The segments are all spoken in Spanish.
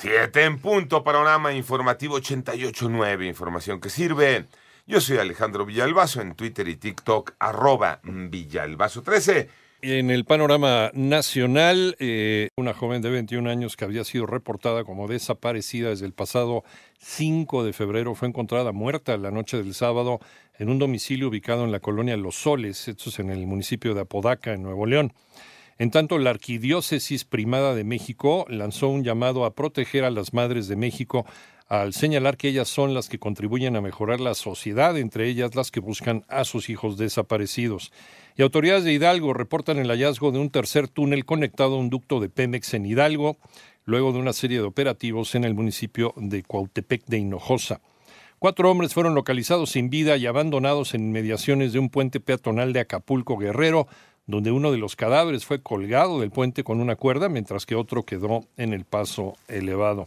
Siete en punto, panorama informativo 88.9, información que sirve. Yo soy Alejandro Villalbazo en Twitter y TikTok, arroba Villalbazo13. En el panorama nacional, eh, una joven de 21 años que había sido reportada como desaparecida desde el pasado 5 de febrero fue encontrada muerta la noche del sábado en un domicilio ubicado en la colonia Los Soles, esto es en el municipio de Apodaca, en Nuevo León. En tanto, la Arquidiócesis Primada de México lanzó un llamado a proteger a las madres de México al señalar que ellas son las que contribuyen a mejorar la sociedad, entre ellas las que buscan a sus hijos desaparecidos. Y autoridades de Hidalgo reportan el hallazgo de un tercer túnel conectado a un ducto de Pemex en Hidalgo, luego de una serie de operativos en el municipio de Cuautepec de Hinojosa. Cuatro hombres fueron localizados sin vida y abandonados en inmediaciones de un puente peatonal de Acapulco Guerrero, donde uno de los cadáveres fue colgado del puente con una cuerda, mientras que otro quedó en el paso elevado.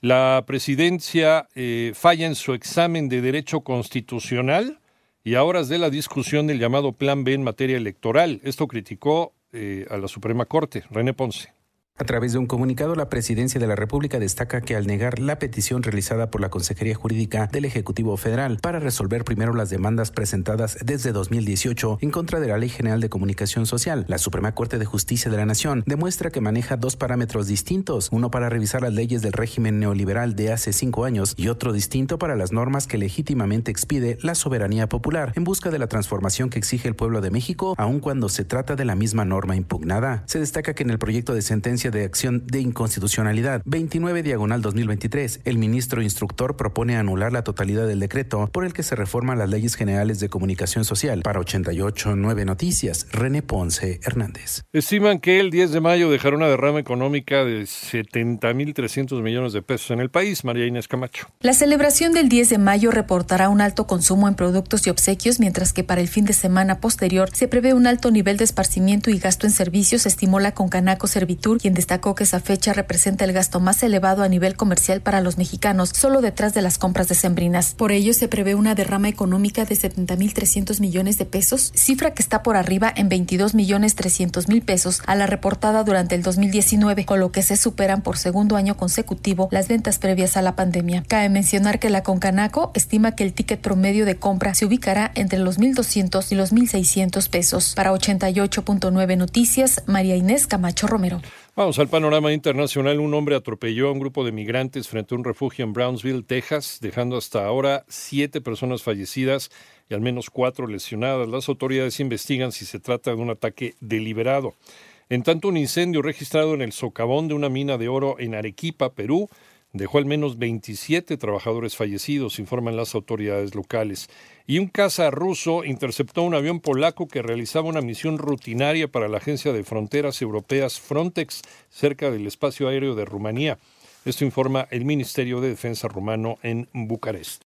La presidencia eh, falla en su examen de derecho constitucional y a horas de la discusión del llamado Plan B en materia electoral. Esto criticó eh, a la Suprema Corte. René Ponce. A través de un comunicado, la Presidencia de la República destaca que al negar la petición realizada por la Consejería Jurídica del Ejecutivo Federal para resolver primero las demandas presentadas desde 2018 en contra de la Ley General de Comunicación Social, la Suprema Corte de Justicia de la Nación demuestra que maneja dos parámetros distintos, uno para revisar las leyes del régimen neoliberal de hace cinco años y otro distinto para las normas que legítimamente expide la soberanía popular en busca de la transformación que exige el pueblo de México, aun cuando se trata de la misma norma impugnada. Se destaca que en el proyecto de sentencia de acción de inconstitucionalidad 29 diagonal 2023, el ministro instructor propone anular la totalidad del decreto por el que se reforman las leyes generales de comunicación social. Para 88.9 Noticias, René Ponce Hernández. Estiman que el 10 de mayo dejará una derrama económica de 70.300 millones de pesos en el país. María Inés Camacho. La celebración del 10 de mayo reportará un alto consumo en productos y obsequios, mientras que para el fin de semana posterior se prevé un alto nivel de esparcimiento y gasto en servicios, estimó la Concanaco Servitur, quien destacó que esa fecha representa el gasto más elevado a nivel comercial para los mexicanos, solo detrás de las compras decembrinas. Por ello, se prevé una derrama económica de 70.300 millones de pesos, cifra que está por arriba en 22 millones 300 mil pesos a la reportada durante el 2019, con lo que se superan por segundo año consecutivo las ventas previas a la pandemia. Cabe mencionar que la Concanaco estima que el ticket promedio de compra se ubicará entre los 1.200 y los 1.600 pesos. Para 88.9 Noticias, María Inés Camacho Romero. Vamos al panorama internacional. Un hombre atropelló a un grupo de migrantes frente a un refugio en Brownsville, Texas, dejando hasta ahora siete personas fallecidas y al menos cuatro lesionadas. Las autoridades investigan si se trata de un ataque deliberado. En tanto, un incendio registrado en el socavón de una mina de oro en Arequipa, Perú, dejó al menos 27 trabajadores fallecidos, informan las autoridades locales. Y un caza ruso interceptó un avión polaco que realizaba una misión rutinaria para la Agencia de Fronteras Europeas Frontex cerca del espacio aéreo de Rumanía. Esto informa el Ministerio de Defensa rumano en Bucarest.